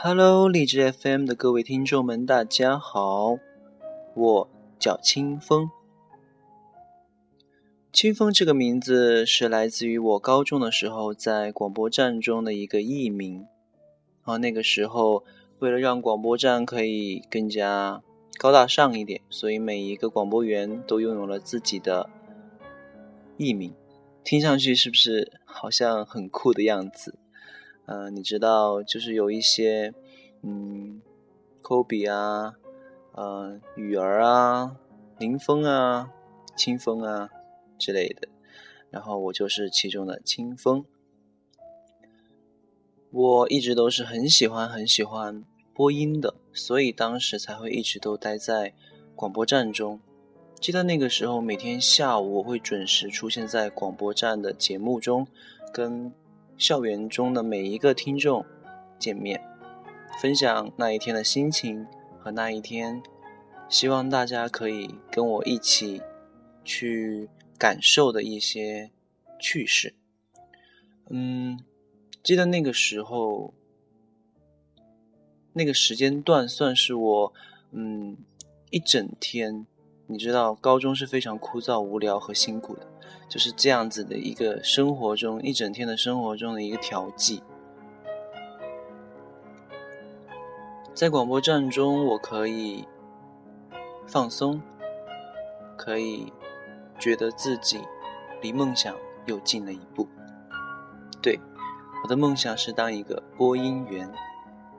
Hello，荔枝 FM 的各位听众们，大家好，我叫清风。清风这个名字是来自于我高中的时候在广播站中的一个艺名。啊，那个时候为了让广播站可以更加高大上一点，所以每一个广播员都拥有了自己的艺名。听上去是不是好像很酷的样子？嗯，你知道，就是有一些，嗯，科比啊，呃，雨儿啊，林峰啊，清风啊之类的，然后我就是其中的清风。我一直都是很喜欢很喜欢播音的，所以当时才会一直都待在广播站中。记得那个时候，每天下午我会准时出现在广播站的节目中，跟校园中的每一个听众见面，分享那一天的心情和那一天，希望大家可以跟我一起去感受的一些趣事。嗯，记得那个时候，那个时间段算是我嗯一整天。你知道，高中是非常枯燥、无聊和辛苦的，就是这样子的一个生活中，一整天的生活中的一个调剂。在广播站中，我可以放松，可以觉得自己离梦想又近了一步。对，我的梦想是当一个播音员，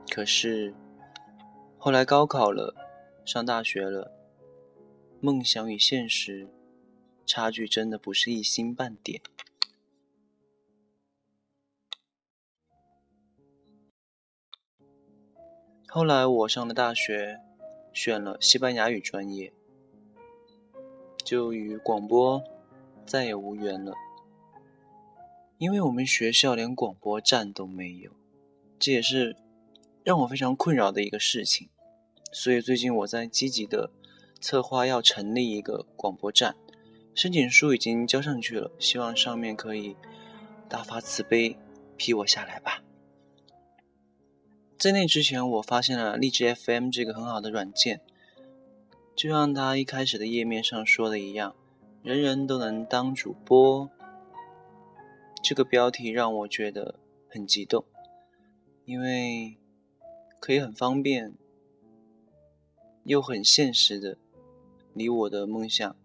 可是后来高考了，上大学了。梦想与现实差距真的不是一星半点。后来我上了大学，选了西班牙语专业，就与广播再也无缘了。因为我们学校连广播站都没有，这也是让我非常困扰的一个事情。所以最近我在积极的。策划要成立一个广播站，申请书已经交上去了，希望上面可以大发慈悲批我下来吧。在那之前，我发现了荔枝 FM 这个很好的软件，就像它一开始的页面上说的一样，人人都能当主播。这个标题让我觉得很激动，因为可以很方便又很现实的。离我的梦想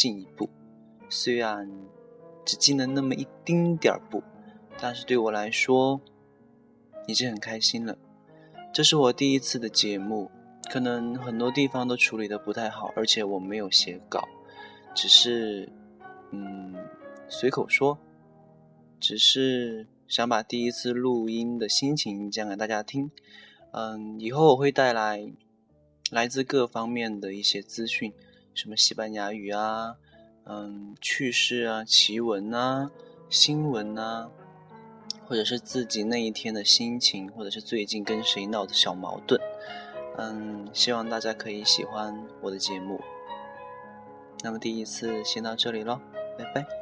进一步，虽然只进了那么一丁点儿步，但是对我来说已经很开心了。这是我第一次的节目，可能很多地方都处理的不太好，而且我没有写稿，只是嗯随口说，只是想把第一次录音的心情讲给大家听。嗯，以后我会带来。来自各方面的一些资讯，什么西班牙语啊，嗯，趣事啊，奇闻呐，新闻呐，或者是自己那一天的心情，或者是最近跟谁闹的小矛盾，嗯，希望大家可以喜欢我的节目。那么第一次先到这里喽，拜拜。